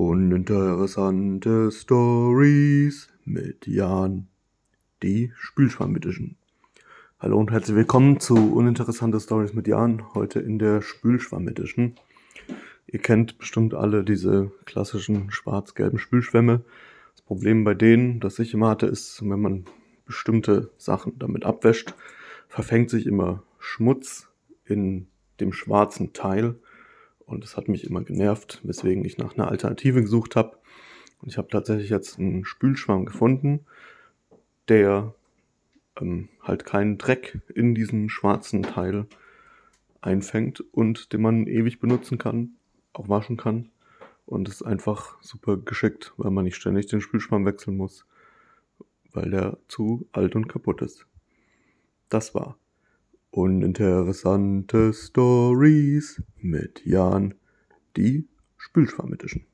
Uninteressante Stories mit Jan, die Spülschwamm Edition. Hallo und herzlich willkommen zu Uninteressante Stories mit Jan, heute in der Spülschwamm Edition. Ihr kennt bestimmt alle diese klassischen schwarz-gelben Spülschwämme. Das Problem bei denen, das ich immer hatte, ist, wenn man bestimmte Sachen damit abwäscht, verfängt sich immer Schmutz in dem schwarzen Teil und es hat mich immer genervt, weswegen ich nach einer Alternative gesucht habe. Und ich habe tatsächlich jetzt einen Spülschwamm gefunden, der ähm, halt keinen Dreck in diesen schwarzen Teil einfängt und den man ewig benutzen kann, auch waschen kann. Und es ist einfach super geschickt, weil man nicht ständig den Spülschwamm wechseln muss, weil der zu alt und kaputt ist. Das war Uninteressante Stories mit Jan, die Spülschwamm Edition.